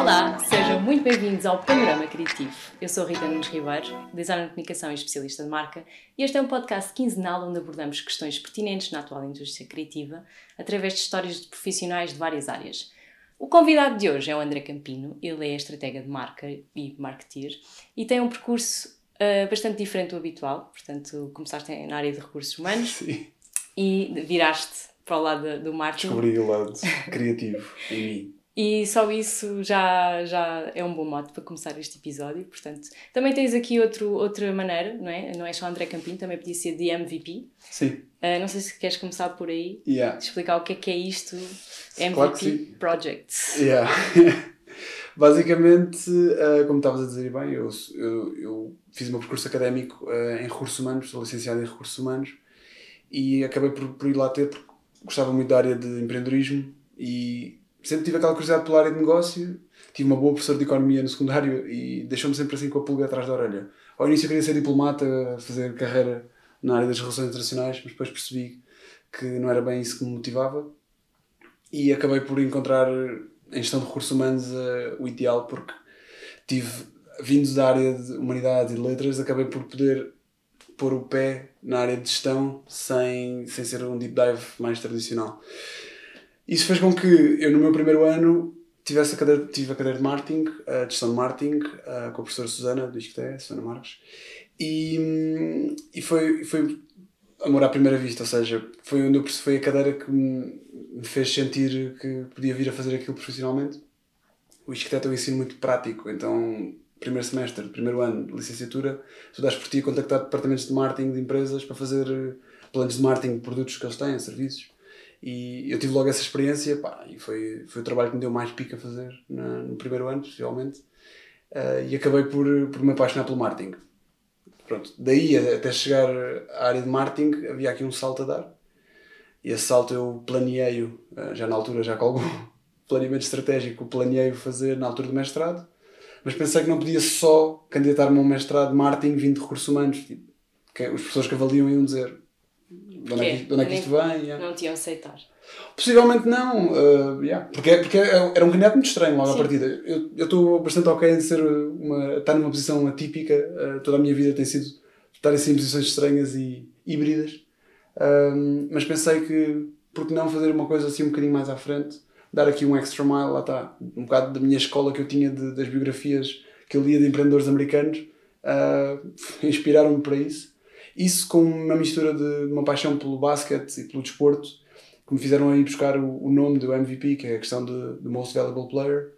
Olá, sejam muito bem-vindos ao Panorama Criativo. Eu sou Rita Nunes Ribeiro, designer de comunicação e especialista de marca, e este é um podcast quinzenal onde abordamos questões pertinentes na atual indústria criativa através de histórias de profissionais de várias áreas. O convidado de hoje é o André Campino, ele é estratega de marca e marketeer e tem um percurso uh, bastante diferente do habitual, portanto, começaste na área de recursos humanos Sim. e viraste para o lado do marketing. Descobri o lado criativo em mim. E só isso já, já é um bom modo para começar este episódio. Portanto, também tens aqui outro, outra maneira, não é? Não é só André Campinho, também podia ser de MVP. Sim. Uh, não sei se queres começar por aí, Yeah. explicar o que é que é isto, MVP Claro. Projects. Yeah. Basicamente, eh, como estavas a dizer bem, eu, eu, eu fiz o meu percurso académico eh, em recursos humanos, sou licenciado em recursos humanos e acabei por, por ir lá ter porque gostava muito da área de empreendedorismo e sempre tive aquela curiosidade pela área de negócio. Tive uma boa professora de economia no secundário e deixou-me sempre assim com a pulga atrás da orelha. Ao início eu queria ser diplomata, fazer carreira na área das relações internacionais, mas depois percebi que não era bem isso que me motivava e acabei por encontrar em gestão de recursos humanos eh, o ideal porque tive vindo da área de humanidades e de letras acabei por poder pôr o pé na área de gestão sem, sem ser um deep dive mais tradicional isso fez com que eu no meu primeiro ano tivesse a cadeira, tive a cadeira de marketing, de gestão de marketing, eh, com a professora Susana, do Isqueté, Susana Marques, e, e foi, foi amor à primeira vista, ou seja, foi onde eu foi a cadeira que me fez sentir que podia vir a fazer aquilo profissionalmente. O Isqueté tem um ensino muito prático, então, primeiro semestre, primeiro ano de licenciatura, tu dás por ti a contactar departamentos de marketing de empresas para fazer eh, planos de marketing de produtos que eles têm, serviços. E eu tive logo essa experiência pá, e foi, foi o trabalho que me deu mais pica a fazer na- no primeiro ano, possivelmente. Eh, e acabei por, por me apaixonar pelo marketing. Pronto, daí até chegar à área de marketing havia aqui um salto a dar. E esse salto eu planeei-o, eh, já na altura, já com algum planeamento estratégico, planeei-o fazer na altura do mestrado, mas pensei que não podia só candidatar-me a um mestrado de marketing vindo de recursos humanos. Tipo, que os professores que avaliam iam dizer de onde é que, de onde é que isto vem. yeah. Não te iam aceitar. Possivelmente não, uh, yeah, porque, porque era um candidato muito estranho logo à Sim. partida. Eu estou bastante ok em ser uma, estar numa posição atípica, uh, toda a minha vida tem sido estar assim em posições estranhas e híbridas, Um, mas pensei que, por que não fazer uma coisa assim um bocadinho mais à frente, dar aqui um extra mile, lá está, um bocado da minha escola que eu tinha de- das biografias que eu lia de empreendedores americanos, uh, inspiraram-me para isso. Isso com uma mistura de uma paixão pelo basquete e pelo desporto, que me fizeram ir buscar o, o nome do MVP, que é a questão de Most Valuable Player.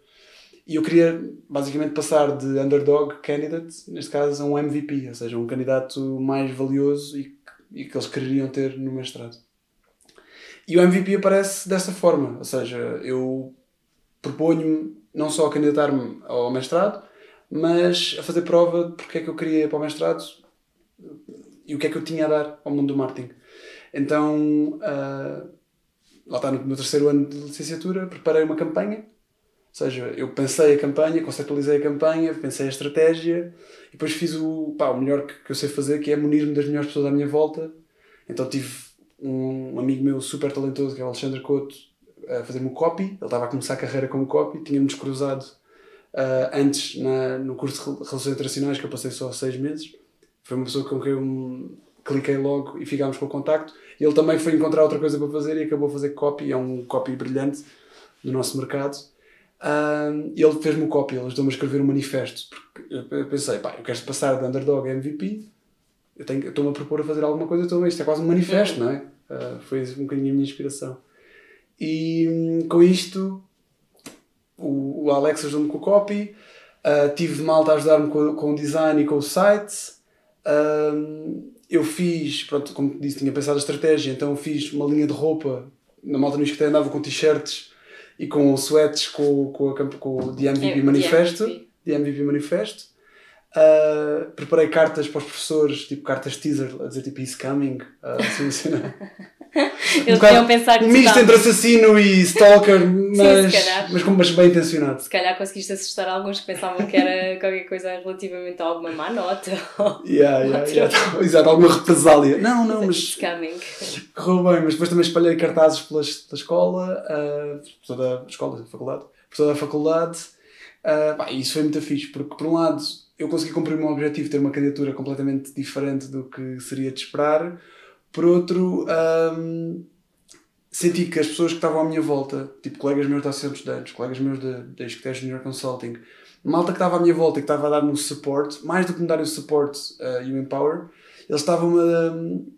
E eu queria basicamente passar de underdog candidate, neste caso, a um MVP, ou seja, um candidato mais valioso e, e que eles quereriam ter no mestrado. E o MVP aparece dessa forma, ou seja, eu proponho-me não só a candidatar-me ao mestrado, mas a fazer prova de porque é que eu queria ir para o mestrado e o que é que eu tinha a dar ao mundo do marketing. Então, ah, lá está, no meu terceiro ano de licenciatura, preparei uma campanha. Ou seja, eu pensei a campanha, conceptualizei a campanha, pensei a estratégia e depois fiz o, pá, o melhor que, que eu sei fazer, que é munir-me das melhores pessoas à minha volta. Então tive um amigo meu super talentoso, que é o Alexandre Couto, a fazer-me o copy. Ele estava a começar a carreira como copy, tínhamos cruzado ah, antes na, no curso de Relações Internacionais, que eu passei só seis meses. Foi uma pessoa com quem eu cliquei logo e ficámos com o contacto. Ele também foi encontrar outra coisa para fazer e acabou a fazer copy, é um copy brilhante do nosso mercado. Um, ele fez-me o copy, ele ajudou-me a escrever um manifesto. Porque eu pensei, pá, eu quero passar de underdog a MVP, eu tenho- eu estou-me a propor a fazer alguma coisa, então isto é quase um manifesto, não é? Ah, foi um bocadinho a minha inspiração. E hum, com isto, o, o Alex ajudou-me com o copy, ah, tive malta a ajudar-me com, com o design e com o site. Ahm, eu fiz, pronto, como disse, tinha pensado a estratégia, então fiz uma linha de roupa. Na malta no Isqueté andava com t-shirts e com sweats com, com, a, com o The MVP É, Manifesto. The MVP. Manifesto. Ah, preparei cartas para os professores, tipo cartas teaser, a dizer tipo He's coming. ah, assim, assim, não. Eles bocado- podiam pensar que um misto entre assassino e stalker, mas, calhar. mas, mas bem intencionado. Se calhar conseguiste assustar alguns que pensavam que era qualquer coisa relativamente a alguma má nota. Yeah, yeah, yeah. Exato, alguma represália. Não, não, mas Scamming. correu bem. Mas depois também espalhei cartazes pela, pela escola, ah, por toda a escola, faculdade, por toda a faculdade. Uh, pá, isso foi muito fixe, porque por um lado eu consegui cumprir o meu objetivo, ter uma candidatura completamente diferente do que seria de esperar. Por outro, um, senti que as pessoas que estavam à minha volta, tipo colegas meus da Associação de Estudantes, colegas meus da, Escotejo Junior Consulting, malta que estava à minha volta e que estava a dar-me o suporte, mais do que me darem o suporte uh, e o empower, eles estavam. Um,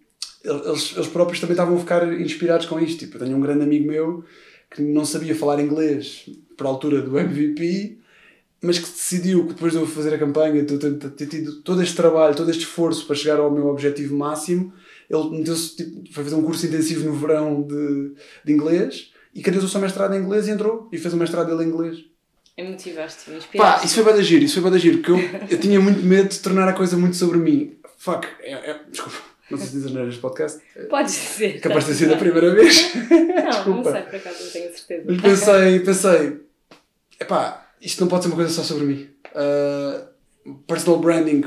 eles, eles próprios também estavam a ficar inspirados com isto. Tipo, eu tenho um grande amigo meu que não sabia falar inglês para a altura do MVP mas que decidiu que depois de eu fazer a campanha, de ter tido todo este trabalho, todo este esforço para chegar ao meu objetivo máximo, ele meteu-se, tipo, foi fazer um curso intensivo no verão de, de inglês e o seu mestrado em inglês e entrou e fez o mestrado dele em inglês. E motivaste, me Pá, isso foi para agir, isso foi para agir, porque eu, eu tinha muito medo de tornar a coisa muito sobre mim. Fuck, é, é, desculpa, não sei se dizes neste podcast. Podes dizer. Capaz de ter sido a primeira vez. não, desculpa. não sei, por acaso não tenho certeza. Mas pensei, pensei, epá, isto não pode ser uma coisa só sobre mim. Uh, personal branding,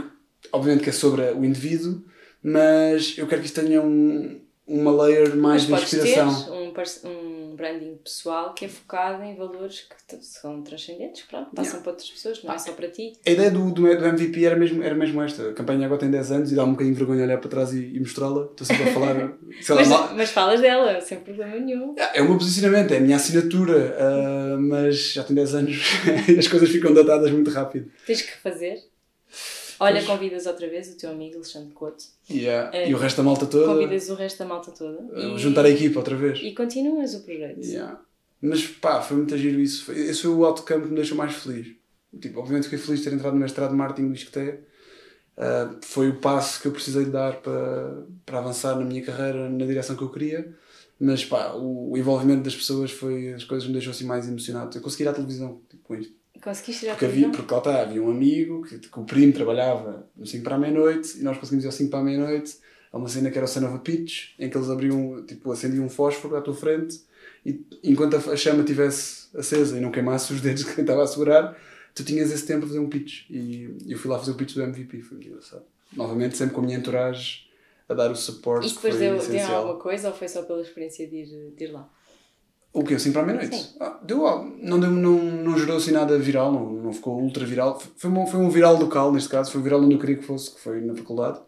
obviamente que é sobre o indivíduo, mas eu quero que isto tenha um, uma layer mais mas de inspiração. Um, um branding pessoal que é focado em valores que são transcendentes, pronto, passam yeah. para outras pessoas, não é só para ti. A ideia do, do, do, MVP era mesmo, era mesmo esta. A campanha agora tem 10 anos e dá um bocadinho de vergonha olhar para trás e, e mostrá-la. Estou sempre a falar. mas, lá, mas falas dela, sem problema nenhum. É, é o meu posicionamento, é a minha assinatura, uh, mas já tem 10 anos e as coisas ficam datadas muito rápido. Tens que fazer. Olha, pois. convidas outra vez o teu amigo Alexandre Couto. Yeah. É, e o resto da malta toda. Convidas o resto da malta toda. Uh, e, juntar a equipa outra vez. E continuas o projeto. Yeah. Mas pá, foi muito giro isso. Esse foi o autocampo que me deixou mais feliz. Tipo, obviamente fiquei feliz de ter entrado no mestrado de marketing do Isqueté. Uh, foi o passo que eu precisei de dar para, para avançar na minha carreira na direção que eu queria. Mas pá, o, o envolvimento das pessoas foi as coisas que me deixou assim mais emocionado. Eu consegui ir à televisão tipo, com isto. Conseguiste ir à porque havia, Porque lá está, havia um amigo que, que o primo trabalhava no 5 para a meia-noite e nós conseguimos ir ao 5 para a meia-noite. Há uma cena que era o Son of a Pitch, em que eles abriam, tipo, acendiam um fósforo à tua frente e enquanto a chama estivesse acesa e não queimasse os dedos de quem estava a segurar, tu tinhas esse tempo a fazer um pitch. E eu fui lá fazer o pitch do MVP, foi muito engraçado. Novamente, sempre com a minha entourage a dar o suporte. E depois deu, deu alguma coisa ou foi só pela experiência de ir, de ir lá? O quê? Assim para a meia-noite? Ah, deu, não, deu, não, não gerou assim nada viral, não, não ficou ultra viral. Foi, um, foi um viral local, neste caso, foi o viral onde eu queria que fosse, que foi na faculdade.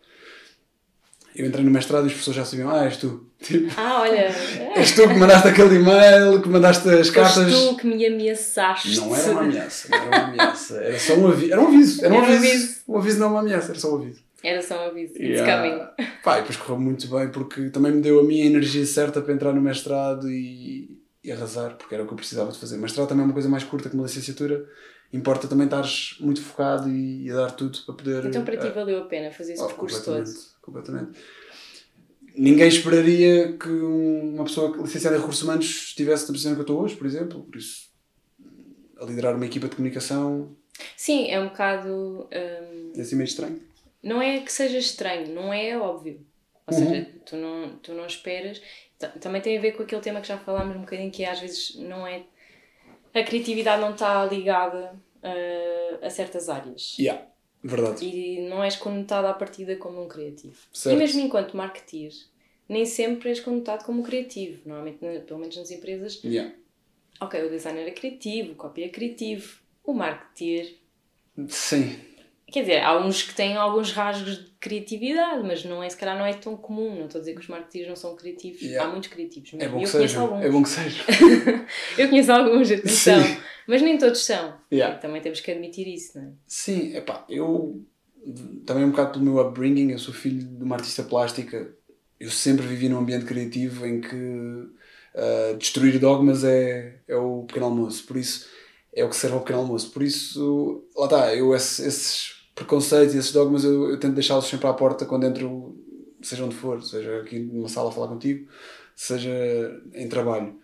Eu entrei no mestrado e as pessoas já sabiam, ah, és tu. Tipo, ah, olha. És tu que mandaste aquele e-mail, que mandaste as cartas. És tu que me ameaçaste. Não era uma ameaça, não era uma ameaça. Era só um aviso. Era um aviso. Era um, era aviso. aviso. Um aviso não é uma ameaça, era só um aviso. Era só um aviso. Yeah. coming. Pá, e depois correu muito bem porque também me deu a minha energia certa para entrar no mestrado e e arrasar, porque era o que eu precisava de fazer. Mas mestrado também uma coisa mais curta que uma licenciatura. Importa também estares muito focado e, e dar tudo para poder. Então para ti uh, valeu a pena fazer esse oh, percurso todo? Completamente. Ninguém esperaria que uma pessoa licenciada em recursos humanos estivesse na posição que eu estou hoje, por exemplo. Por isso, a liderar uma equipa de comunicação. Sim, é um bocado. Um... É assim meio estranho. Não é que seja estranho, não é óbvio. Ou uhum. seja, tu não, tu não esperas também tem a ver com aquele tema que já falámos um bocadinho, que às vezes não é. A criatividade não está ligada uh, a certas áreas. Yeah, verdade. E não és connotada à partida como um criativo. Certo. E mesmo enquanto marketeer, nem sempre és conotado como criativo. Normalmente, pelo menos nas empresas. Yeah. Ok, o designer é criativo, o copy é criativo, o marketeer. Sim. Quer dizer, há uns que têm alguns rasgos de criatividade, mas não é, se calhar não é tão comum. Não estou a dizer que os marketeers não são criativos. Yeah. Há muitos criativos. É bom, que é bom que seja. eu conheço alguns, atenção. Sim. Mas nem todos são. Yeah. Também temos que admitir isso, não é? Sim, é pá, eu também um bocado pelo meu upbringing, eu sou filho de uma artista plástica. Eu sempre vivi num ambiente criativo em que uh, destruir dogmas é, é o pequeno almoço. Por isso, é o que serve ao pequeno almoço. Por isso, lá está, eu esses preconceitos e esses dogmas eu, eu tento deixá-los sempre à porta quando entro, seja onde for, seja aqui numa sala a falar contigo, seja em trabalho.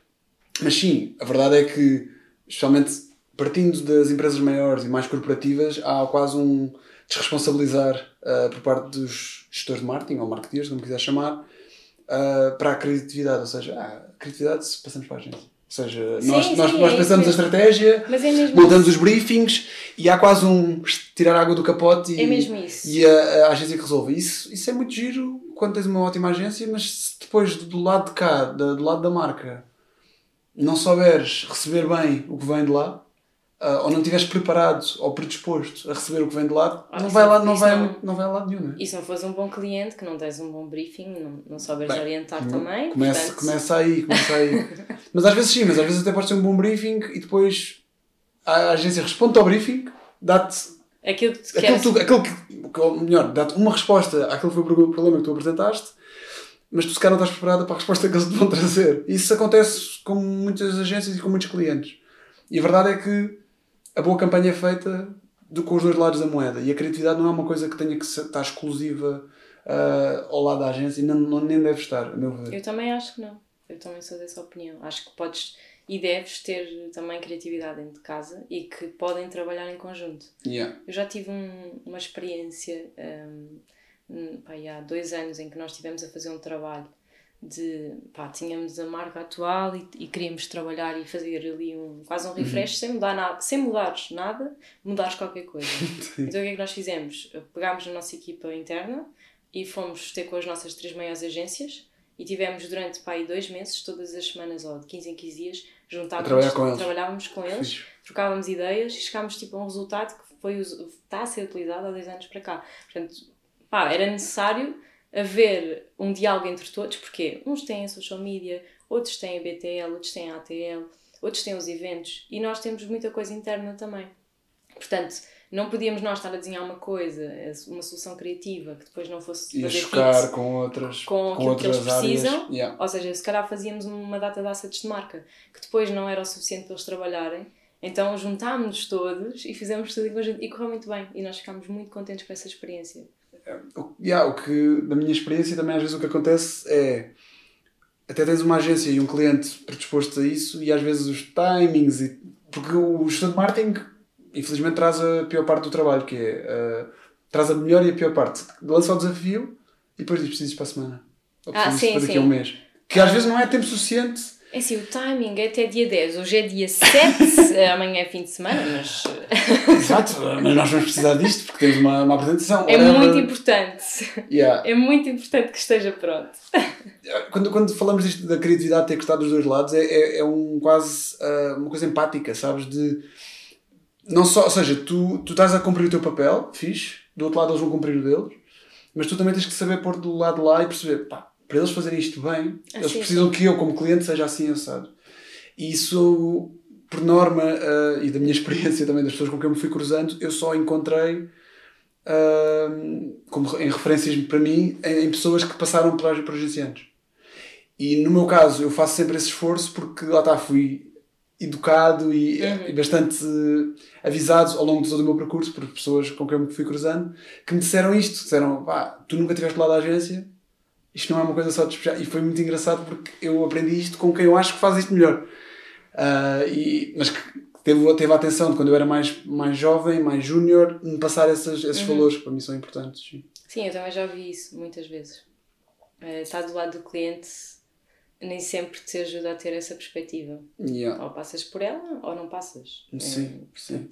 Mas sim, a verdade é que, especialmente partindo das empresas maiores e mais corporativas, há quase um desresponsabilizar uh, por parte dos gestores de marketing ou marketeers, como quiser chamar, uh, para a criatividade. Ou seja, ah, criatividade passamos para a agência seja, sim, nós, sim, nós, nós é pensamos a estratégia, é montamos os briefings e há quase um tirar água do capote e, é e a, a, agência que resolve. Isso, isso é muito giro quando tens uma ótima agência, mas depois do lado de cá, do lado da marca, não souberes receber bem o que vem de lá, uh, ou não estiveres preparado ou predisposto a receber o que vem de lado, Ah, não, isso vai não- lá, não, isso vai, não- não vai a lado nenhum. Não é? E se não fores um bom cliente, que não tens um bom briefing, não, não souberes orientar também. Começa, portanto, começa aí, começa aí. mas às vezes sim, mas às vezes até pode ser um bom briefing e depois a agência responde ao briefing, dá-te Aquilo que tu aquilo, tu- aquilo que, ou melhor, dá-te uma resposta àquele que foi o problema que tu apresentaste, mas tu se calhar não estás preparada para a resposta que eles te vão trazer. Isso acontece com muitas agências e com muitos clientes. E a verdade é que a boa campanha é feita do, com os dois lados da moeda. E a criatividade não é uma coisa que tenha que estar exclusiva ah, ao lado da agência e não, não- nem deve estar, a meu ver. Eu também acho que não. Eu também sou dessa opinião. Acho que podes e deves ter também criatividade dentro de casa e que podem trabalhar em conjunto. Yeah. Eu já tive um- uma experiência hum, hum, há dois anos em que nós estivemos a fazer um trabalho de pá, tínhamos a marca atual e, e queríamos trabalhar e fazer ali um, quase um refresh sem mudar nada, sem mudares nada, mudares qualquer coisa. então o que é que nós fizemos? Pegámos na nossa equipa interna e fomos ter com as nossas três maiores agências e tivemos durante pá, aí dois meses, todas as semanas ou de 15 em 15 dias, juntávamos, com eles. trabalhávamos com eles trocávamos ideias e chegámos tipo, a um resultado que foi, está a ser utilizado há dois anos para cá. Portanto, pá, era necessário haver um diálogo entre todos, porque uns têm a social media, outros têm a BTL, outros têm a ATL, outros têm os eventos e nós temos muita coisa interna também. Portanto, não podíamos nós estar a desenhar uma coisa, uma solução criativa que depois não fosse E chocar com outras, com aquilo que eles outras áreas. precisam. Yeah. ou seja, se calhar fazíamos uma data de assets de marca que depois não era o suficiente para eles trabalharem. Então juntámos-nos todos e fizemos tudo e correu muito bem. E nós ficámos muito contentes com essa experiência. O- yeah, o que, da minha experiência, também às vezes o que acontece é até tens uma agência e um cliente predisposto a isso e às vezes os timings e, porque o gestor de marketing infelizmente traz a pior parte do trabalho que é uh, traz a melhor e a pior parte lança o desafio e depois diz precisas para a semana ou Ah, sim, para daqui a um mês que às vezes não é tempo suficiente É assim, o timing é até dia 10. Hoje é dia 7, amanhã é fim de semana, mas exato, mas nós vamos precisar disto porque temos uma, uma apresentação é muito importante. Yeah. É muito importante que esteja pronto. quando, quando falamos disto da criatividade ter que estar dos dois lados, é, é, é um quase ah, uma coisa empática, sabes? De não só, ou seja, tu, tu estás a cumprir o teu papel, fixe, do outro lado eles vão cumprir o deles, mas tu também tens que saber pôr do lado de lá e perceber, pá, para eles fazerem isto bem, Ah, eles precisam que eu, como cliente, seja assim assado. E isso, por norma, ah, e da minha experiência também das pessoas com quem eu me fui cruzando, eu só encontrei ah, como em referências para mim em, em pessoas que passaram por, por agenciantes. E no meu caso, eu faço sempre esse esforço porque lá está, fui educado e, Uhum. e bastante eh, avisado ao longo de todo o meu percurso por pessoas com quem eu me fui cruzando que me disseram isto: disseram, pá, tu nunca estiveste lá da agência, isto não é uma coisa só de despejar. E foi muito engraçado porque eu aprendi isto com quem eu acho que faz isto melhor. Ah, e, mas que teve, teve a atenção de quando eu era mais, mais jovem, mais júnior, me passar esses, esses valores que para mim são importantes. sim. Sim, eu também já ouvi isso muitas vezes. Eh, Estar do lado do cliente nem sempre te ajuda a ter essa perspectiva. Yeah. Ou passas por ela ou não passas. Sim, Eh, sim.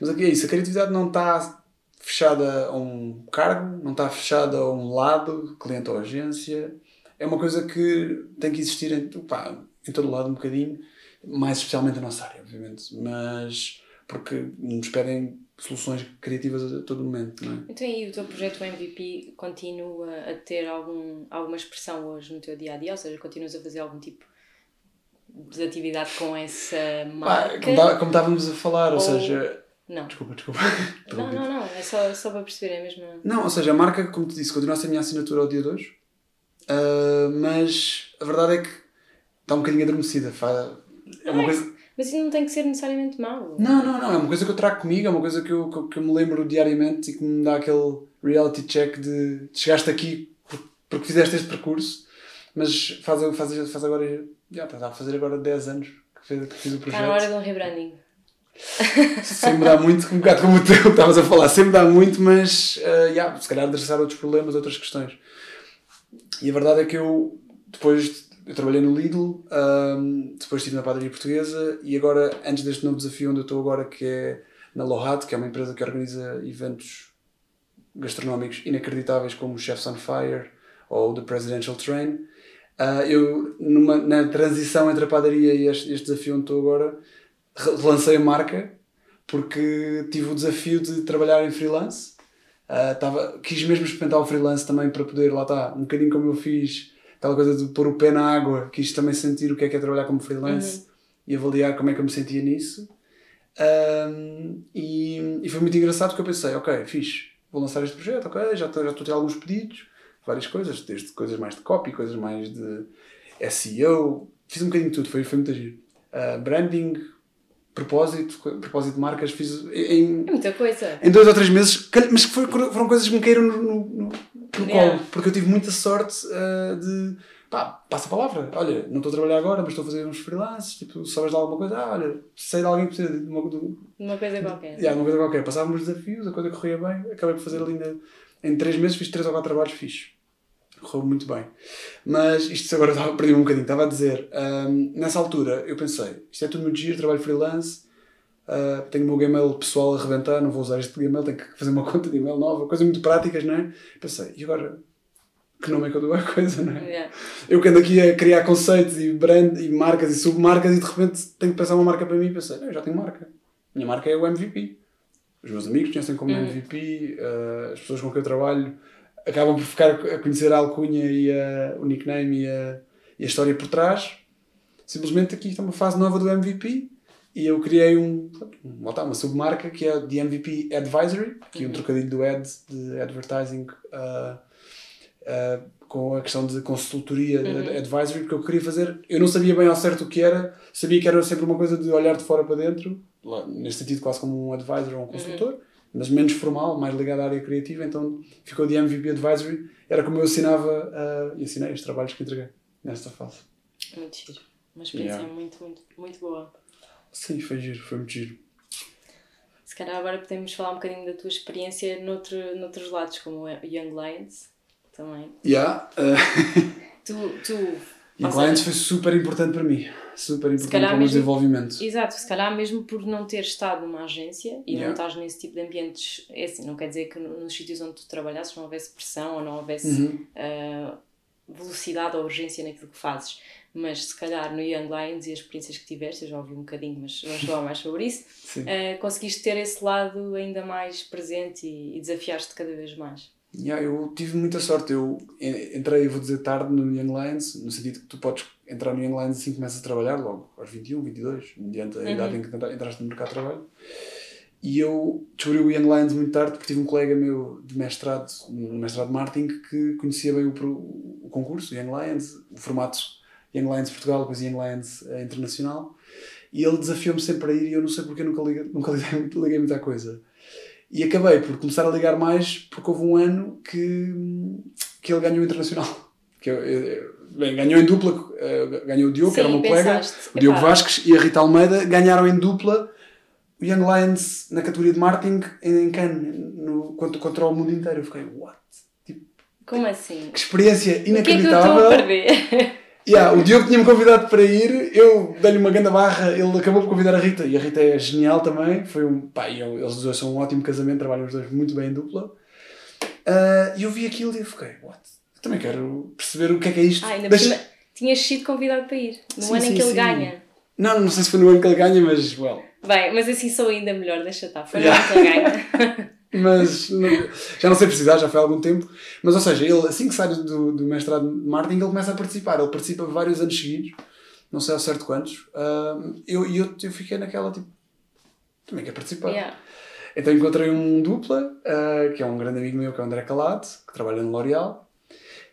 Mas aqui é isso, a criatividade não está fechada a um cargo, não está fechada a um lado, cliente ou agência. É uma coisa que tem que existir em, pá, em todo lado um bocadinho, mais especialmente na nossa área, obviamente. Mas porque nos pedem soluções criativas a todo momento, não é? Então, e o teu projeto MVP continua a ter algum, alguma expressão hoje no teu dia a dia? Ou seja, continuas a fazer algum tipo de atividade com essa marca? como, tá- como estávamos a falar, ou, Ou- seja. Não. Desculpa, desculpa. Não, não, não. É só, só para perceber, é mesmo. Não, ou seja, a marca, como te disse, continua a ser a minha assinatura ao dia de hoje, Ah, mas a verdade é que está um bocadinho adormecida. É uma coisa... Mas isso não tem que ser necessariamente mau. Não, não, não, é uma coisa que eu trago comigo, é uma coisa que eu, que, que eu me lembro diariamente e que me dá aquele reality check de chegaste aqui por- porque fizeste este percurso, mas faz, faz, faz agora, já está a fazer agora 10 anos que fiz, que fiz o Está na projeto. hora de um rebranding. sem mudar muito, um bocado como o teu que estavas a falar, sem mudar muito, mas uh, yeah, se calhar adressar outros problemas, outras questões. E a verdade é que eu depois eu trabalhei no Lidl, um, depois estive na padaria portuguesa e agora, antes deste novo desafio onde eu estou agora, que é na Lohat, que é uma empresa que organiza eventos gastronómicos inacreditáveis como Chefs on Fire ou The Presidential Train, uh, eu numa, na transição entre a padaria e este, este desafio onde estou agora, lancei a marca porque tive o desafio de trabalhar em freelance. Uh, tava, quis mesmo experimentar o freelance também para poder, lá está, um bocadinho como eu fiz, aquela coisa de pôr o pé na água, quis também sentir o que é que é trabalhar como freelance uhum. e avaliar como é que eu me sentia nisso. Um, e, e, foi muito engraçado porque eu pensei, ok, fiz, vou lançar este projeto, ok, já estou já a ter alguns pedidos, várias coisas, desde coisas mais de copy, coisas mais de SEO, fiz um bocadinho de tudo, foi, foi muito agir. Uh, branding, propósito, propósito de marcas, fiz em, é muita coisa. em dois ou três meses, mas foi, foram coisas que me caíram no, no, no, yeah. colo, porque eu tive muita sorte uh, de pá, passa a palavra, olha, não estou a trabalhar agora, mas estou a fazer uns freelances, tipo, sabes de alguma coisa, ah, olha, sei de alguém que precisa de uma, de, uma coisa qualquer. De, yeah, uma coisa qualquer. Passávamos desafios, a coisa corria bem, acabei por fazer ali ainda, em três meses, fiz três ou quatro trabalhos fixe. Correu muito bem. Mas isto agora estava, perdi um bocadinho, estava a dizer, um, nessa altura eu pensei, isto é tudo muito giro, trabalho freelance, Uh, tenho o meu Gmail pessoal a reventar, não vou usar este Gmail, tenho que fazer uma conta de e-mail nova, coisas muito práticas, não é? Pensei, e agora que nome é que eu dou a coisa, não é? Yeah. Eu que ando aqui a criar conceitos e brand e marcas e submarcas e de repente tenho que pensar uma marca para mim e pensei, eu já tenho marca. Minha marca é o MVP. Os meus amigos conhecem como uhum. MVP, uh, as pessoas com quem eu trabalho acabam por ficar a conhecer a alcunha e a, o nickname e a, e a história por trás. Simplesmente aqui está uma fase nova do MVP e eu criei um, uma, submarca que é de MVP Advisory, aqui uhum. um trocadilho do ad, de advertising. Uh, uh, com a questão de consultoria, uhum. advisory, porque eu queria fazer. Eu não sabia bem ao certo o que era, sabia que era sempre uma coisa de olhar de fora para dentro, neste sentido, quase como um advisor ou um uhum. consultor, uhum. mas menos formal, mais ligado à área criativa. Então ficou de MVP Advisory, era como eu assinava uh, e assinei os trabalhos que entreguei nesta fase. Muito giro. Uma experiência yeah. muito, muito, muito boa. Sim, foi giro, foi muito giro. Se calhar agora podemos falar um bocadinho da tua experiência noutro, noutros lados, como Young Lions também. Yeah. Uh... tu, tu e clientes foi super importante para mim. Super importante para o meu desenvolvimento. Exato, se calhar mesmo por não ter estado numa agência e yeah. não estás nesse tipo de ambientes, é assim, não quer dizer que nos sítios onde tu trabalhasses não houvesse pressão ou não houvesse uhum. uh, velocidade ou urgência naquilo que fazes. Mas se calhar no Young Lions e as experiências que tiveste, eu já ouvi um bocadinho, mas vamos falar mais sobre isso, uh, conseguiste ter esse lado ainda mais presente e, e desafiaste-te cada vez mais. Yeah, eu tive muita sorte. Eu entrei, vou dizer, tarde no Young Lions, no sentido que tu podes entrar no Young Lions assim que começas a trabalhar, logo aos 21, 22, mediante a uhum. idade em que entraste no mercado de trabalho. E eu descobri o Young Lions muito tarde porque tive um colega meu de mestrado, no mestrado de marketing, que conhecia bem o, o concurso, o Young Lions, o formato Young Lions Portugal, depois Young Lions uh, Internacional. E ele desafiou-me sempre a ir e eu não sei porque nunca liguei, nunca liguei, muita coisa. E acabei por começar a ligar mais porque houve um ano que, que ele ganhou o internacional. Que eu, eu, bem, ganhou em dupla, eh, ganhou o Diogo, Sim, que era o meu colega, o Diogo Vasques e a Rita Almeida ganharam em dupla o Young Lions na categoria de marketing em Cannes, no, contra, contra o mundo inteiro. Eu fiquei, what? Tipo, Como assim? Que experiência inacreditável. O que é que eu estou a perder? Yeah, o Diogo tinha-me convidado para ir, eu dei-lhe uma grande barra, ele acabou por convidar a Rita, e a Rita é genial também, foi um, pá, eles dois são um ótimo casamento, trabalham os dois muito bem em dupla. Uh, e eu vi aquilo e eu fiquei, what? Eu também quero perceber o que é que é isto. Ah, ainda Deixa... tinhas sido convidado para ir, no sim, ano sim, em que sim. ele ganha. Não, não sei se foi no ano que ele ganha, mas, well. Bem, mas assim sou ainda melhor, deixa estar, foi no ano que ele ganha. mas não, já não sei precisar, já foi há algum tempo. Mas, ou seja, ele assim que sai do, do mestrado de marketing, ele começa a participar. Ele participa vários anos seguidos, não sei ao certo quantos. Uh, eu, eu, eu fiquei naquela tipo, também quer participar. Yeah. Então encontrei um dupla, uh, que é um grande amigo meu, que é o André Calado, que trabalha no L'Oréal.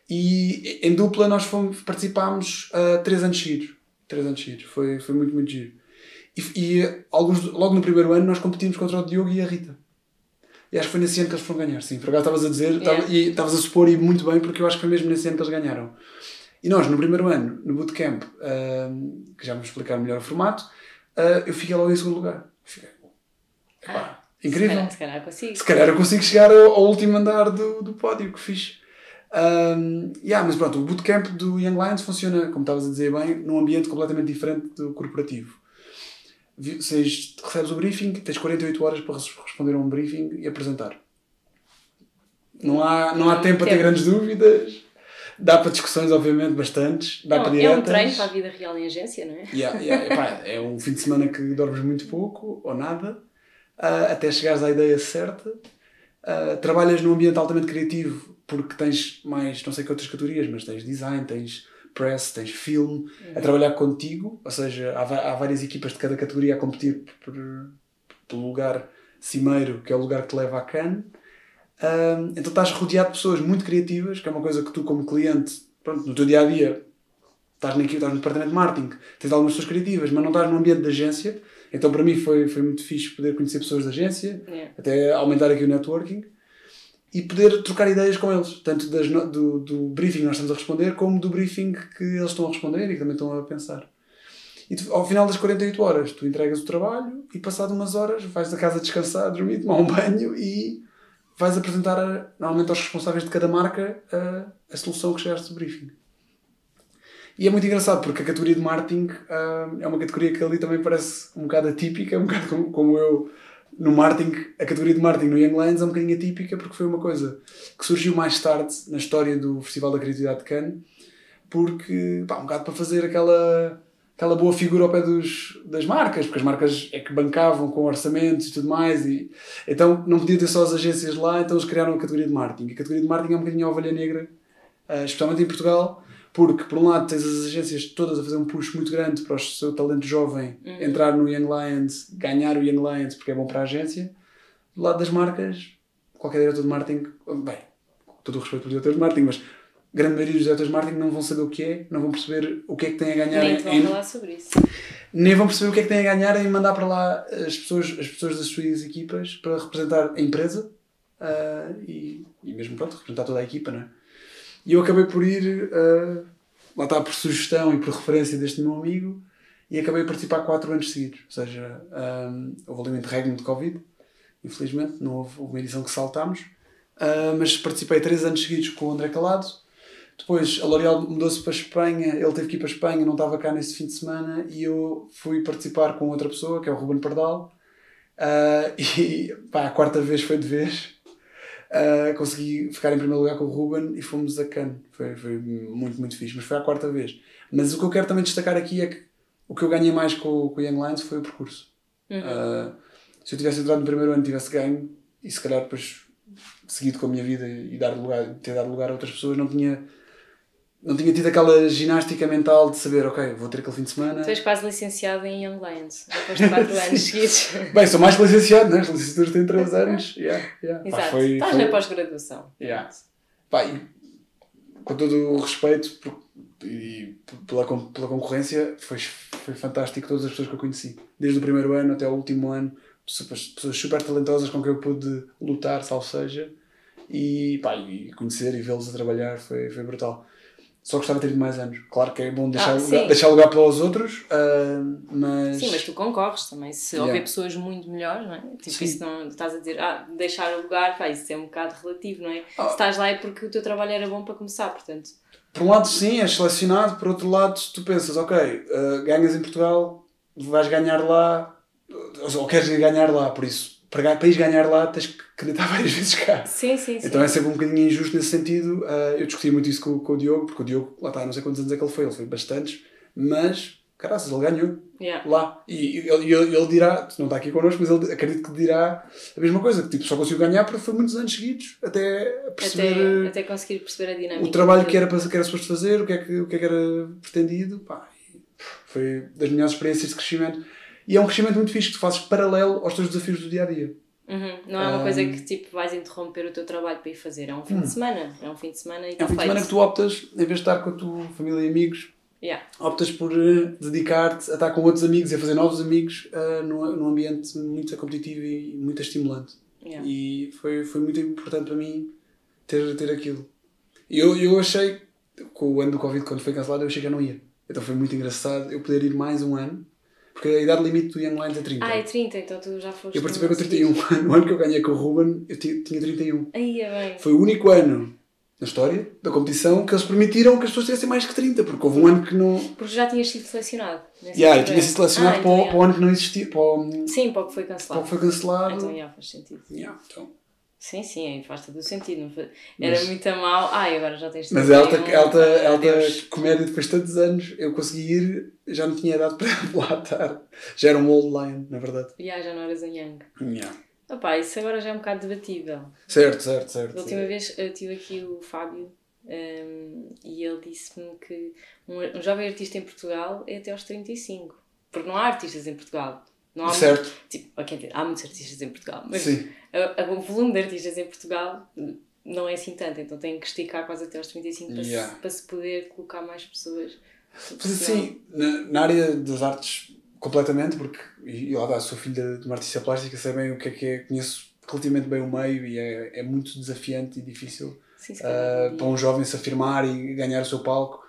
E em dupla nós fomos, participámos uh, três anos seguidos. Três anos seguidos. Foi, foi muito, muito giro. E, e alguns, logo no primeiro ano nós competimos contra o Diogo e a Rita. E acho que foi nesse ano que eles foram ganhar, sim. Por acaso estavas a dizer, yeah. tava, e estavas a supor e muito bem, porque eu acho que foi mesmo nesse ano que eles ganharam. E nós, no primeiro ano, no bootcamp, uh, que já vamos explicar melhor o formato, uh, eu fiquei logo em segundo lugar. Fiquei, ah, incrível. Se calhar, se calhar consigo. Se calhar eu consigo chegar ao, ao último andar do, do pódio, que fiz. Um, yeah, mas pronto, o bootcamp do Young Lions funciona, como estavas a dizer bem, num ambiente completamente diferente do corporativo vocês recebes o briefing, tens 48 horas para responder a um briefing e apresentar. Não há, não há tempo para ter grandes dúvidas. Dá para discussões, obviamente, bastantes. Dá não, para diretas. É um treino para a vida real em agência, não é? Yeah, yeah, epá, é um fim de semana que dormes muito pouco ou nada. uh, até chegares à ideia certa. Uh, trabalhas num ambiente altamente criativo porque tens mais, não sei que outras categorias, mas tens design, tens press, tens filme uhum. a trabalhar contigo, ou seja, há, há várias equipas de cada categoria a competir por, pelo lugar cimeiro, que é o lugar que te leva a Cannes. Uh, então estás rodeado de pessoas muito criativas, que é uma coisa que tu, como cliente, pronto, no teu dia a dia, estás, na, estás no departamento de marketing, tens algumas pessoas criativas, mas não estás num ambiente de agência. Então para mim foi, foi muito fixe poder conhecer pessoas da agência, yeah. até aumentar aqui o networking e poder trocar ideias com eles, tanto das, do, do briefing que nós estamos a responder, como do briefing que eles estão a responder e que também estão a pensar. E tu, ao final das 48 horas, tu entregas o trabalho e, passado umas horas, vais da casa descansar, dormir, tomar um banho e vais apresentar, normalmente, aos responsáveis de cada marca a, a solução que chegaste do briefing. E é muito engraçado porque a categoria de marketing uh, é uma categoria que ali também parece um bocado atípica, um bocado como, como eu no marketing, a categoria de marketing no Young Lions é um bocadinho atípica porque foi uma coisa que surgiu mais tarde na história do Festival da Criatividade de Cannes, porque, pá, um bocado para fazer aquela, aquela boa figura ao pé dos, das marcas, porque as marcas é que bancavam com orçamentos e tudo mais, e então não podia ter só as agências lá, então eles criaram a categoria de marketing. A categoria de marketing é um bocadinho a ovelha negra, uh, especialmente em Portugal, porque, por um lado, tens as agências todas a fazer um push muito grande para o seu talento jovem uhum. entrar no Young Lions, ganhar o Young Lions porque é bom para a agência. Do lado das marcas, qualquer diretor de marketing, bem, com todo o respeito pelos diretores de marketing, mas grande maioria dos diretores de marketing não vão saber o que é, não vão perceber o que é que têm a ganhar. Nem vão em, falar sobre isso. Nem vão perceber o que é que têm a ganhar em mandar para lá as pessoas, as pessoas das suas equipas para representar a empresa uh, e, e mesmo, pronto, representar toda a equipa, não é? E eu acabei por ir, uh, lá está, por sugestão e por referência deste meu amigo, e acabei a participar 4 anos seguidos. Ou seja, um, ah, houve ali um interregno de Covid, infelizmente, não houve uma edição que saltámos, uh, mas participei 3 anos seguidos com o André Calado. Depois a L'Oréal mudou-se para a Espanha, ele teve que ir para a Espanha, não estava cá nesse fim de semana, e eu fui participar com outra pessoa, que é o Ruben Pardal, uh, e pá, a quarta vez foi de vez Uh, consegui ficar em primeiro lugar com o Ruben e fomos a Cannes. Foi, foi muito, muito fixe, mas foi a quarta vez. Mas o que eu quero também destacar aqui é que o que eu ganhei mais com, com o Young Lions foi o percurso. Uhum. Uh, se eu tivesse entrado no primeiro ano, tivesse ganho e se calhar depois seguido com a minha vida e dar lugar, ter dado lugar a outras pessoas, não tinha não tinha tido aquela ginástica mental de saber, ok, vou ter aquele fim de semana. Tu és quase licenciado em Young Lions, depois de 4 anos seguidos. Bem, sou mais que licenciado, né? As licenciaturas têm 3 anos. Yeah, yeah. Exato, Pá, foi, estás foi... na pós-graduação. Yeah. Pá, e, com todo o respeito por, e pela, pela concorrência, foi, foi fantástico todas as pessoas que eu conheci. Desde o primeiro ano até o último ano, pessoas, pessoas super talentosas com quem eu pude lutar, salvo seja. E, pá, e conhecer e vê-los a trabalhar foi, foi brutal. Só gostava de ter mais anos. Claro que é bom deixar, ah, lugar, deixar lugar para os outros, uh, mas. Sim, mas tu concorres também. Se yeah. houver pessoas muito melhores, não é? Tipo, sim. isso não estás a dizer, ah, deixar lugar, pá, isso é um bocado relativo, não é? Ah. Se estás lá é porque o teu trabalho era bom para começar, portanto. Por um lado, sim, és selecionado, por outro lado, tu pensas, ok, uh, ganhas em Portugal, vais ganhar lá, ou queres ganhar lá, por isso para, para ires ganhar lá tens que acreditar várias vezes cá. Sim, sim, Então é sempre um bocadinho injusto nesse sentido. Uh, eu discuti muito isso com, com o Diogo, porque o Diogo, lá está, não sei quantos anos é que ele foi, ele foi bastantes, mas, caraças, ele ganhou yeah. lá. E ele, ele, ele dirá, não está aqui connosco, mas ele acredito que dirá a mesma coisa, que tipo, só conseguiu ganhar porque foi muitos anos seguidos, até perceber... Até, até conseguir perceber a dinâmica. O trabalho que era, para, que era suposto fazer, o que, é que, o que é que era pretendido, pá, foi das melhores experiências de crescimento. E é um crescimento muito fixe que tu fazes paralelo aos teus desafios do dia a dia. Uhum. Não é uma um, coisa que tipo vais interromper o teu trabalho para ir fazer. É um fim hum. de semana. É um fim de semana e É um fim de semana que tu optas, em vez de estar com a tua família e amigos, yeah. optas por uh, dedicar-te a estar com outros amigos e a fazer novos amigos uh, num, num ambiente muito competitivo e muito estimulante. Yeah. E foi, foi muito importante para mim ter, ter aquilo. E eu, eu achei, com o ano do Covid, quando foi cancelado, eu achei que eu não ia. Então foi muito engraçado eu poder ir mais um ano porque a idade limite do Young Lions é 30. Ah, é 30, então tu já foste. Eu participei com 31. No ano que eu ganhei com o Ruben, eu tinha 31. Aí é bem. Foi o único ano na história da competição que eles permitiram que as pessoas tivessem mais que 30, porque houve um ano que não. Porque já tinhas sido selecionado. Yeah, eu tinha sido selecionado ah, para, então, para, o ano que não existia. Para o... Sim, para o que foi cancelado. Para o que foi cancelado. Então, já faz sentido. Yeah, então, Sim, sim, faz todo o sentido. Era mas, muito mal. Ai, agora já tens Mas alta, um... alta, alta comédia depois de tantos anos, eu consegui ir, já não tinha idade para lá estar. Já era um old lion, na verdade. Yeah, já não eras um young. Yeah. Opa, isso agora já é um bocado debatível. Certo, certo, certo. Da última vez eu tive aqui o Fábio um, e ele disse-me que um, um jovem artista em Portugal é até aos 35. Porque não há artistas em Portugal. Não há certo. Muito, tipo, há muitos artistas em Portugal, mas a, a, o volume de artistas em Portugal não é assim tanto, então tem que esticar quase até aos 35 para, yeah. se, para se poder colocar mais pessoas. Sim, na, na, área das artes, completamente, porque e lá dá, sou filho de, de uma artista plástica, sei bem o que é que é, conheço relativamente bem o meio e é, é muito desafiante e difícil Sim, uh, para um jovem se afirmar e ganhar o seu palco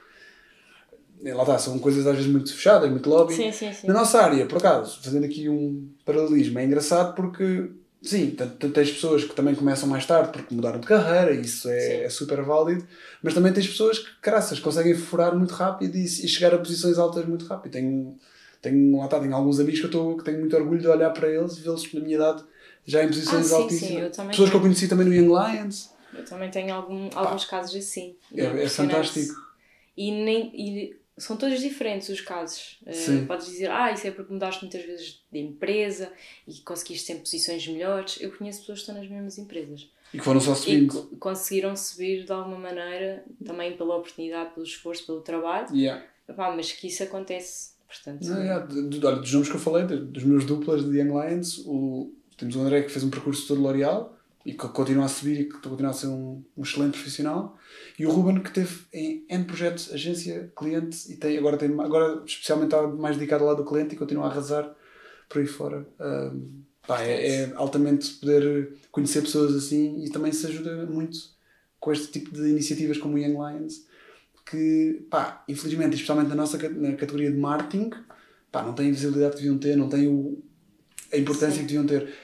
lá está, são coisas às vezes muito fechadas, muito lobby. Sim, sim, sim. Na nossa área, por acaso, fazendo aqui um paralelismo, é engraçado porque, sim, tens pessoas que também começam mais tarde porque mudaram de carreira, isso é, é, super válido, mas também tens pessoas que, graças, conseguem furar muito rápido e, e, chegar a posições altas muito rápido. Tenho, tenho, lá está, tenho alguns amigos que, eu tô, que tenho muito orgulho de olhar para eles e vê-los na minha idade já em posições ah, sim, altíssimas. Sim, pessoas tenho. que eu conheci também no Young Lions. Eu também tenho algum, alguns casos assim. É, é fantástico. E, nem, e são todos diferentes os casos. Uh, podes dizer, ah, isso é porque mudaste muitas vezes de empresa e conseguiste sempre posições melhores. Eu conheço pessoas que estão nas mesmas empresas. E que foram só subindo. E conseguiram subir de alguma maneira, também pela oportunidade, pelo esforço, pelo trabalho. Yeah. Mas que isso acontece. Portanto, não, yeah. olha, dos nomes que eu falei, dos meus duplas de Young Lions, o, temos o André que fez um percurso todo L'Oreal e que continua a subir e que continua a ser um, um excelente profissional. E o Ruben que teve em N projetos, agência, cliente e tem, agora, tem, agora especialmente está mais dedicado ao lado do cliente e continua a arrasar por aí fora. Um, pá, é, é, altamente poder conhecer pessoas assim e também se ajuda muito com este tipo de iniciativas como o Young Lions que, pá, infelizmente, especialmente na nossa na categoria de marketing, pá, não têm a visibilidade que deviam ter, não têm o, a importância Sim. que deviam ter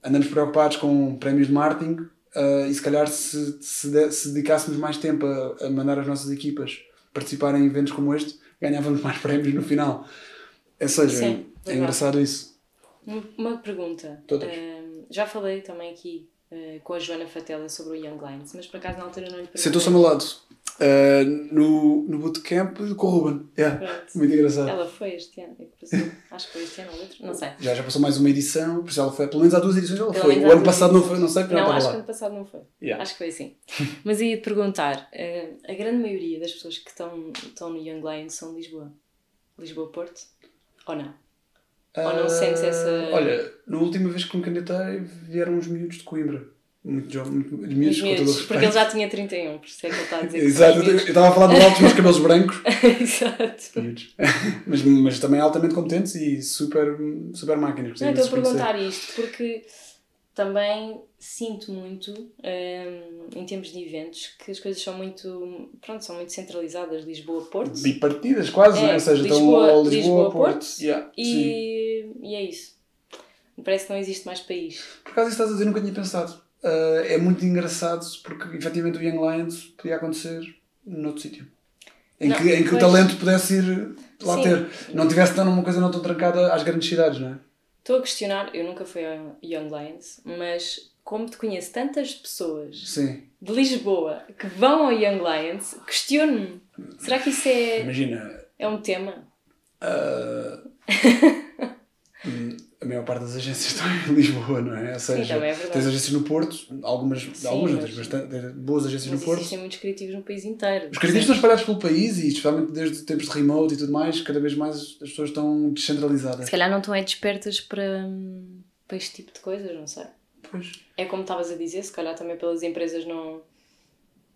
andamos preocupados com prémios de marketing uh, e se calhar se, se, de, se dedicássemos mais tempo a, a, mandar as nossas equipas participar em eventos como este, ganhávamos mais prémios no final. Ou seja, Sim, é engraçado isso. Uma pergunta. Uh, já falei também aqui uh, com a Joana Fatela sobre o Young Lions, mas por acaso na altura não lhe perguntei. Sentou-se ao meu lado. Uh, no, no bootcamp com o Ruben. Yeah. Muito engraçado. Ela foi este ano, é acho que foi este ano ou outro, não sei. Já, já passou mais uma edição, por isso ela foi, pelo menos há duas edições ela pelo foi. O ano passado não foi, não sei, porque não, não acho lá. que o ano passado não foi. Yeah. Acho que foi assim. Mas ia-te perguntar, uh, a grande maioria das pessoas que estão, estão no Young Lions são de Lisboa? Lisboa-Porto? Ou não? Ou não sentes essa. Olha, na última vez que me candidatei vieram uns miúdos de Coimbra muito jovem, muito miúdos, com todo o Porque ele já tinha 31, por isso é que ele está a dizer que Exato, eu estava a falar do alto dos meus cabelos brancos. Exato. mas, mas também altamente competentes e super, super máquinas. Não, estou a perguntar isto porque também sinto muito, um, em termos de eventos, que as coisas são muito, pronto, são muito centralizadas, Lisboa-Porto. Bipartidas quase, é, não é? Ou seja, Lisboa, estão Lisboa-Porto. Lisboa, yeah, e, e é isso. Parece que não existe mais país. Por acaso isso estás a dizer, nunca tinha pensado uh, é muito engraçado porque efetivamente o Young Lions podia acontecer noutro sítio. Em não, que, em que o talento pudesse ir lá Sim. ter. Não tivesse dando uma coisa não tão trancada às grandes cidades, não é? Estou a questionar, eu nunca fui a Young Lions, mas como te conheço tantas pessoas Sim. de Lisboa que vão ao Young Lions, questiono-me. Será que isso é. Imagina. É um tema? Uh... a maior parte das agências estão em Lisboa, não é? Ou seja, Sim, é tens agências no Porto, algumas, Sim, algumas não, tens bastante, boas agências no Porto. Existem muitos criativos no país inteiro. Os criativos estão espalhados pelo país e, especialmente desde tempos de remote e tudo mais, cada vez mais as pessoas estão descentralizadas. Se calhar não estão é despertas para, para este tipo de coisas, não sei. Pois. É como estavas a dizer, se calhar também pelas empresas não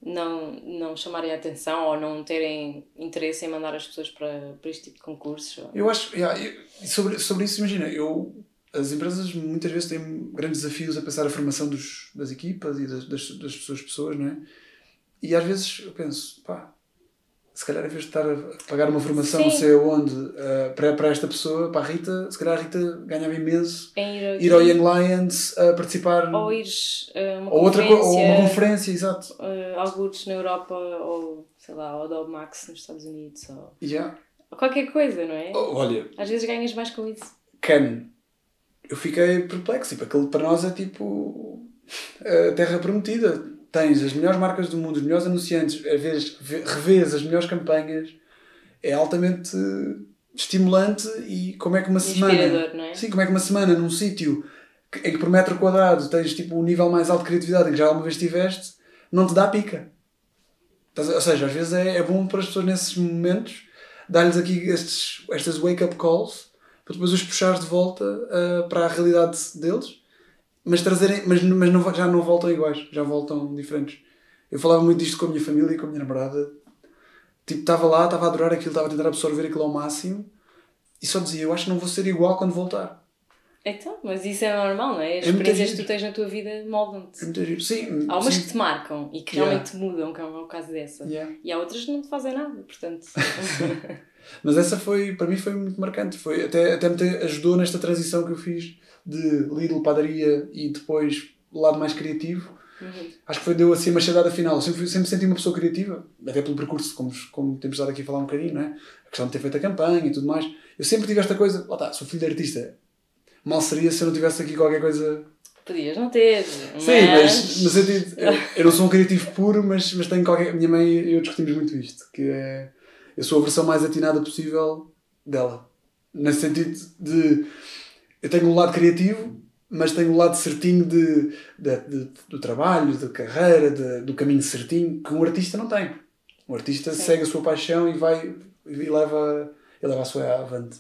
não, não chamarem a atenção ou não terem interesse em mandar as pessoas para, para este tipo de concursos? Ou... Eu acho, yeah, eu, sobre, sobre isso, imagina, eu, as empresas muitas vezes têm grandes desafios a pensar a formação dos, das equipas e das, das, das pessoas, pessoas, não é? E às vezes eu penso, pá, se calhar em vez de estar a pagar uma formação não sei onde uh, para, para esta pessoa, para a Rita, se calhar a Rita ganhava imenso ir, ir ao Young Lions a participar. Ou ires uh, uma ou outra ou uma conferência, exato. Uh, alguns na Europa ou sei lá, ou da Max nos Estados Unidos. Ou, yeah. ou qualquer coisa, não é? Oh, olha. Às vezes ganhas mais com isso. Can. Eu fiquei perplexo. Tipo, aquilo para nós é tipo a terra prometida. Tens as melhores marcas do mundo, os melhores anunciantes, a vez, revês as melhores campanhas. É altamente estimulante e como é que uma semana. Não é? Sim, como é que uma semana num sítio em que por metro quadrado tens tipo o um nível mais alto de criatividade em que já alguma vez tiveste, não te dá pica. Ou seja, às vezes é, é bom para as pessoas nesses momentos dar-lhes aqui estes, estas wake-up calls para depois os puxares de volta uh, para a realidade deles, mas, trazerem, mas, mas não, já não voltam iguais, já voltam diferentes. Eu falava muito disto com a minha família e com a minha namorada. Tipo, estava lá, estava a adorar aquilo, estava a tentar absorver aquilo ao máximo e só dizia: Eu acho que não vou ser igual quando voltar. Então, mas isso é normal, não é? As é experiências que tu tens na tua vida moldam-te. É sim. Há umas sim. que te marcam e que yeah. realmente te mudam, que é o caso dessa. Yeah. E há outras que não te fazem nada, portanto. mas essa foi, para mim, foi muito marcante. Foi, até, até me ajudou nesta transição que eu fiz de Lidl, padaria e depois lado mais criativo. Uhum. Acho que foi, deu assim uma chegada final. Eu sempre, sempre senti uma pessoa criativa, até pelo percurso, como, como temos estado aqui a falar um bocadinho, não é? A questão de ter feito a campanha e tudo mais. Eu sempre tive esta coisa, lá está, sou filho de artista mal seria se eu não tivesse aqui qualquer coisa. Podias não ter. Mas... Sim, mas no sentido. eu não sou um criativo puro, mas, mas tenho qualquer. Minha mãe e eu discutimos muito isto, que é. Eu sou a versão mais atinada possível dela. Nesse sentido de. Eu tenho um lado criativo, mas tenho o um lado certinho de, de, de, do trabalho, da carreira, de, do caminho certinho, que um artista não tem. Um artista Sim. segue a sua paixão e vai e leva, e leva a sua avante.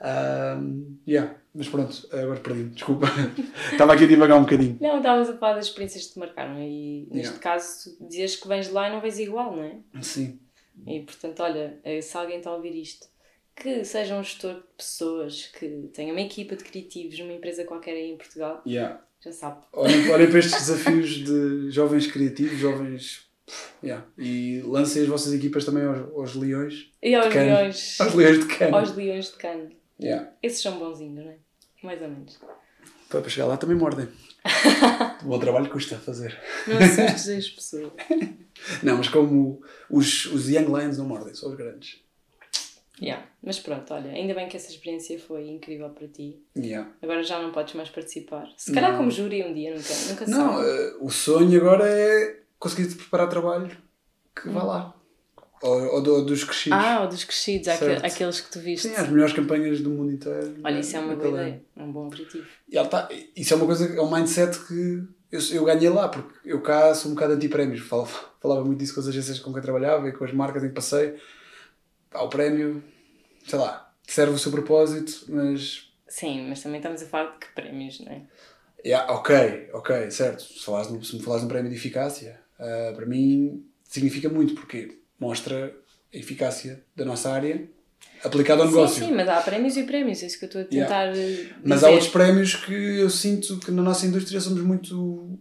Um, yeah. Mas pronto, agora perdi desculpa. Estava aqui a divagar um bocadinho. Não, estavas a falar das experiências que te marcaram e neste yeah. caso dizias que vens de lá e não vês igual, não é? Sim. E portanto, olha, eh, se alguém está a ouvir isto, que seja um gestor de pessoas, que tenha uma equipa de criativos numa empresa qualquer aí em Portugal, yeah. já sabe. Olhem, olhem para estes desafios de jovens criativos, jovens. Yeah. E lancem as vossas equipas também aos, aos leões. E aos leões. Aos leões de cano. Aos leões de cano. Yeah. Esses são bonzinhos, não é? Mais ou menos. Para chegar lá também mordem. o bom trabalho custa a fazer. Não assustes as pessoas. não, mas como os, os Young Lions não mordem, são os grandes. Yeah. Mas pronto, olha, ainda bem que essa experiência foi incrível para ti. Yeah. Agora já não podes mais participar. Se calhar não. como júri um dia, nunca, nunca Não, uh, o sonho agora é conseguir preparar trabalho que hum. vá lá. Ou, ou, do, dos crescidos. Ah, ou dos crescidos, certo. aqueles que tu viste. Sim, as melhores campanhas do mundo inteiro. Olha, isso é uma boa ideia, é um bom objetivo. E ela tá, isso é uma coisa, é um mindset que eu, eu ganhei lá, porque eu cá sou um bocado anti-prémios. Falava, falava muito disso com as agências com quem trabalhava e com as marcas em que passei. Pá, o prémio, sei lá, serve o seu propósito, mas. Sim, mas também estamos a falar de que prémios, não é? Yeah, ok, ok, certo. Se, falares, se me falares de um prémio de eficácia, uh, para mim significa muito, porque mostra a eficácia da nossa área aplicada ao negócio. Sim, sim, mas há prémios e prémios, é isso que eu estou a tentar yeah. Mas há outros prémios que eu sinto que na nossa indústria somos muito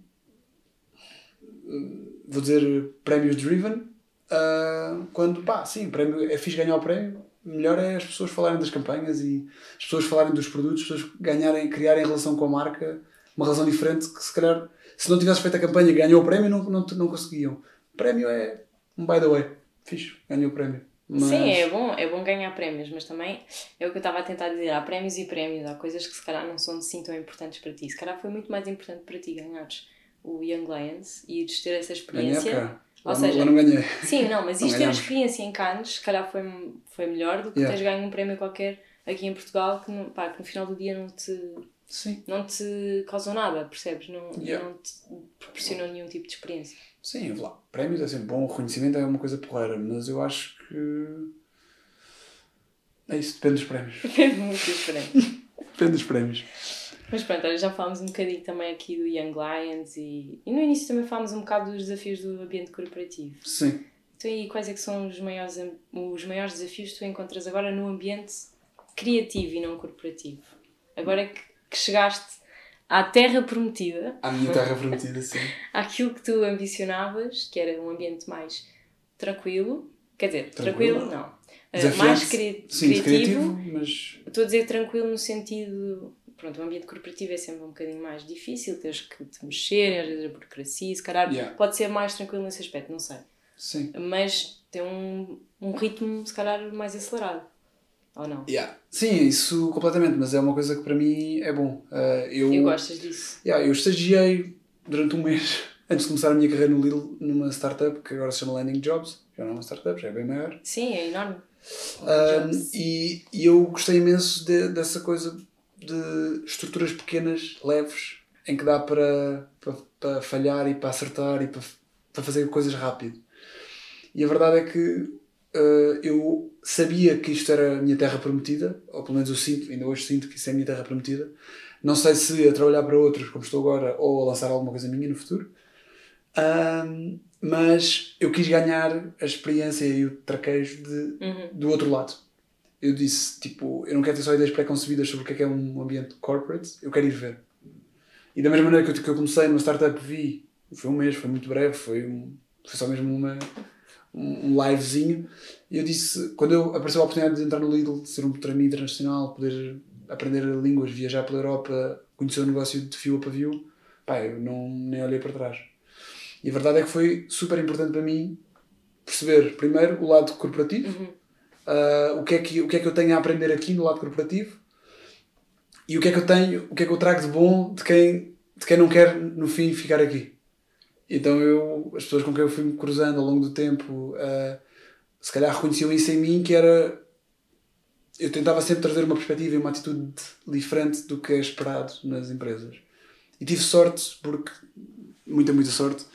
eh, vou dizer prémios driven uh, quando pá, sim, prémio, é fixe ganhar o prémio melhor é as pessoas falarem das campanhas e as pessoas falarem dos produtos, as pessoas ganharem, criarem relação com a marca uma relação diferente que se calhar se não tivesse feito a campanha e ganhou o prémio não, não, não conseguiam. O prémio é um by the way fixe, ganhou o prémio. Mas... Sim, é bom, é bom ganhar prémios, mas também é o que eu estava a tentar dizer. Há prémios e prémios, há coisas que se calhar não são assim tão importantes para ti. Se calhar foi muito mais importante para ti ganhares o Young Lions e ires ter essa experiência. Ganhar, Ou seja, não, ganhei. Sim, não, mas isto ter experiência em Cannes, se calhar foi, foi melhor do que yeah. teres ganho um prémio qualquer aqui em Portugal que, não, pá, que no final do dia não te, Sim. não te causou nada, percebes? Não, yeah. não te proporcionou nenhum tipo de experiência. Sim, lá. Prémios é sempre bom, reconhecimento é uma coisa porreira, mas eu acho que. É isso, depende dos prémios. Depende muito dos prémios. depende dos prémios. Mas pronto, já falámos um bocadinho também aqui do Young Lions e, e no início também falámos um bocado dos desafios do ambiente corporativo. Sim. Então, e quais é que são os maiores, os maiores desafios que tu encontras agora no ambiente criativo e não corporativo? Agora é que, que chegaste à terra prometida. À minha terra prometida, sim. Àquilo que tu ambicionavas, que era um ambiente mais tranquilo. Quer dizer, tranquilo, tranquilo não. Uh, mais cri sim, criativo, criativo, mas. Estou a dizer tranquilo no sentido. Pronto, o ambiente corporativo é sempre um bocadinho mais difícil, tens que te mexer, às vezes a burocracia, se calhar yeah. pode ser mais tranquilo nesse aspecto, não sei. Sim. Mas tem um, um ritmo, se calhar, mais acelerado. Ou não? Yeah. Sim, isso completamente, mas é uma coisa que para mim é bom. Uh, eu, eu gostas disso? Yeah, eu estagiei durante um mês, antes de começar a minha carreira no Lidl, numa startup que agora se chama Landing Jobs. Já não é uma startup, já é bem maior. Sim, é enorme. Um, e, e eu gostei imenso de, dessa coisa de estruturas pequenas, leves, em que dá para, para, para falhar e para acertar e para, para fazer coisas rápido. E a verdade é que uh, eu sabia que isto era a minha terra prometida, ou pelo menos eu sinto, ainda hoje sinto que isso é a minha terra prometida. Não sei se a trabalhar para outros, como estou agora, ou a lançar alguma coisa minha no futuro. Um, mas eu quis ganhar a experiência e o traquejo de, Uhum. do outro lado. Eu disse, tipo, eu não quero ter só ideias pré-concebidas sobre o que é, que é um ambiente corporate, eu quero ir ver. E da mesma maneira que eu, que eu comecei numa startup, vi, foi um mês, foi muito breve, foi, um, foi só mesmo uma, um um livezinho. E eu disse, quando eu apareceu a oportunidade de entrar no Lidl, de ser um trainee internacional, poder aprender línguas, viajar pela Europa, conhecer o negócio de fio a pavio, pá, eu não, nem olhei para trás. E a verdade é que foi super importante para mim perceber, primeiro, o lado corporativo, Uhum. ah, o, que é que, o que é que eu tenho a aprender aqui no lado corporativo e o que é que eu tenho, o que é que eu trago de bom de quem, de quem não quer no fim ficar aqui. Então eu, as pessoas com quem eu fui me cruzando ao longo do tempo, ah, se calhar reconheciam isso em mim que era eu tentava sempre trazer uma perspectiva e uma atitude diferente do que é esperado nas empresas. E tive sorte, porque muita, muita sorte,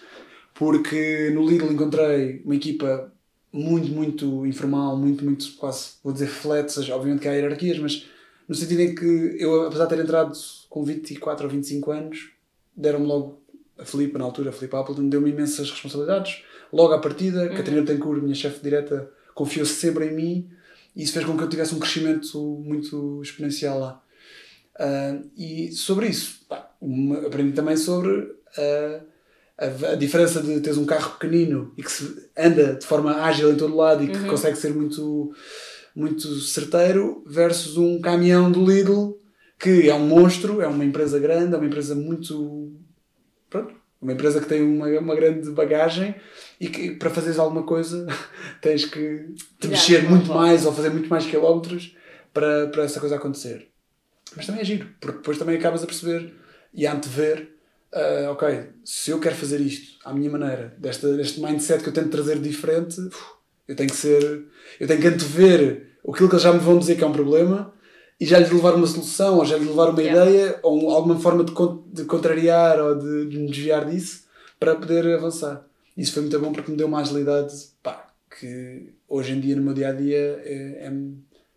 porque no Lidl encontrei uma equipa muito, muito informal, muito, muito quase, vou dizer seja, obviamente que há hierarquias, mas no sentido em que eu, apesar de ter entrado com 24 ou 25 anos, deram-me logo a Filipe, na altura, a Filipe Appleton, deu-me imensas responsabilidades. Logo à partida, Catarina Tencourt, minha chefe direta, confiou-se sempre em mim e isso fez com que eu tivesse um crescimento muito exponencial lá. Ah, e sobre isso, pá, uma- aprendi também sobre ah, a, a diferença de teres um carro pequenino e que se anda de forma ágil em todo lado e que consegue ser muito, muito certeiro versus um caminhão do Lidl que é um monstro, é uma empresa grande, é uma empresa muito. Pronto, uma empresa que tem uma, uma grande bagagem e que para fazeres alguma coisa tens que te mexer muito volta. mais ou fazer muito mais quilómetros para, para essa coisa acontecer. Mas também é giro, porque depois também acabas a perceber e a antever, ah, ok, se eu quero fazer isto à minha maneira, desta, deste mindset que eu tento trazer diferente, eu tenho que ser, eu tenho que antever aquilo que eles já me vão dizer que é um problema e já lhes levar uma solução, ou já lhes levar uma Yeah. ideia, ou um- alguma forma de, de contrariar ou de, de me desviar disso para poder avançar. Isso foi muito bom porque me deu uma agilidade pá, que hoje em dia no meu dia a dia é, é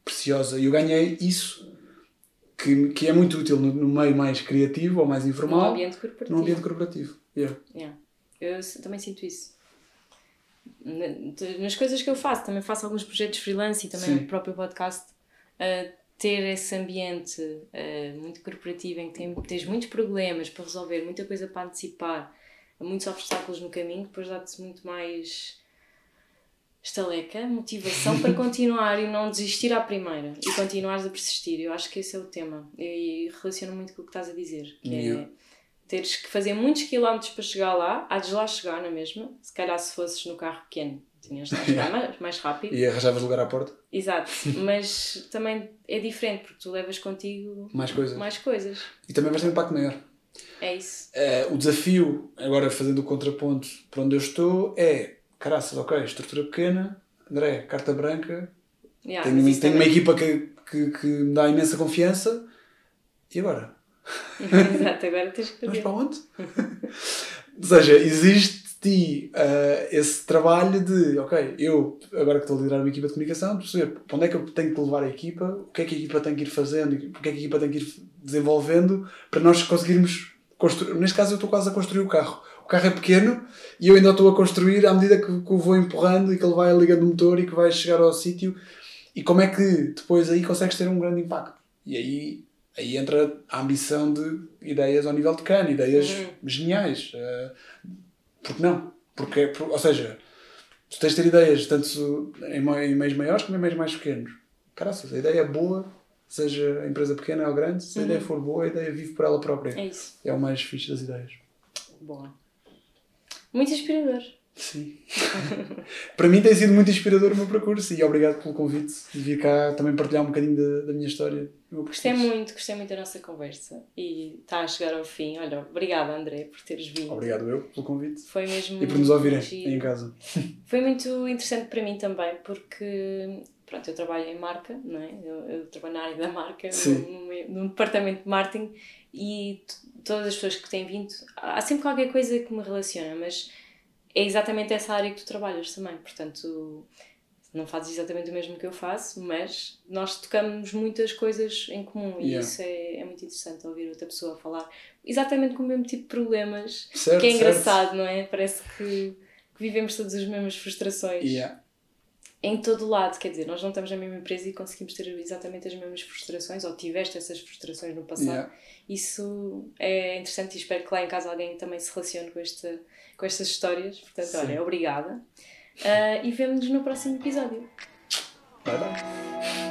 preciosa. E eu ganhei isso que, que é muito útil no, no meio mais criativo ou mais informal, ambiente corporativo. num ambiente corporativo. Yeah. Yeah. Eu também sinto isso. Nas coisas que eu faço, também faço alguns projetos freelance e também Sim. o próprio podcast. uh, ter esse ambiente uh, muito corporativo em que tem- tens muitos problemas para resolver, muita coisa para antecipar, muitos obstáculos no caminho, depois dá-te muito mais estaleca, motivação para continuar e não desistir à primeira e continuares a persistir. Eu acho que esse é o tema e relaciona muito com o que estás a dizer, que Yeah. é teres que fazer muitos quilómetros para chegar lá, há de lá chegar na mesma, se calhar se fosses no carro pequeno tinhas de lá chegar mais, mais rápido. E arranjavas lugar à porta, Exato, mas também é diferente porque tu levas contigo mais coisas. mais coisas. E também vais ter um impacto maior. É isso. Eh, o desafio, agora fazendo o contraponto para onde eu estou, é caraças, ok, estrutura pequena, André, carta branca, Yeah, tenho, mas tenho uma também- equipa que, que, que me dá imensa confiança e agora? Exato, agora tens que fazer. para onde? Ou seja, existe ti eh, esse trabalho de, ok, eu agora que estou a liderar uma equipa de comunicação, perceber para onde é que eu tenho que levar a equipa, o que é que a equipa tem que ir fazendo, o que é que a equipa tem que ir desenvolvendo para nós conseguirmos construir. Neste caso, eu estou quase a construir o carro. O carro é pequeno e eu ainda estou a construir à medida que, que o vou empurrando e que ele vai ligando o motor e que vai chegar ao sítio. E como é que depois aí consegues ter um grande impacto? E aí, aí entra a ambição de ideias ao nível de cano, ideias Uhum. geniais. Eh, porque não? Porque, por- ou seja, tu tens de ter ideias tanto em, em meios maiores como em meios mais pequenos. Caraças, a ideia é boa, seja a empresa pequena ou grande, se a ideia for boa, a ideia vive por ela própria. É isso. É o mais fixe das ideias. Boa. Muito inspirador. Sim. Para mim tem sido muito inspirador o meu percurso e obrigado pelo convite de vir cá também partilhar um bocadinho da, da minha história. Gostei muito, gostei muito da nossa conversa e está a chegar ao fim. Olha, obrigada André por teres vindo. Obrigado eu pelo convite. Foi mesmo. E por nos ouvirem em casa. Foi muito interessante para mim também porque pronto, eu trabalho em marca, não é? Eu, eu trabalho na área da marca, no, no, departamento de marketing e todas as pessoas que têm vindo, há sempre qualquer coisa que me relaciona, mas é exatamente essa área que tu trabalhas também, portanto não fazes exatamente o mesmo que eu faço, mas nós tocamos muitas coisas em comum e yeah. isso é, é muito interessante ouvir outra pessoa falar exatamente com o mesmo tipo de problemas, certo, que é engraçado, certo. não é? Parece que, que, vivemos todas as mesmas frustrações. Yeah em todo lado, quer dizer, nós não estamos na mesma empresa e conseguimos ter exatamente as mesmas frustrações, ou tiveste essas frustrações no passado. Yeah. Isso é interessante e espero que lá em casa alguém também se relacione com, este, com estas histórias. Portanto, Sim. olha, obrigada. Uh, e vemo-nos no próximo episódio. Bye bye.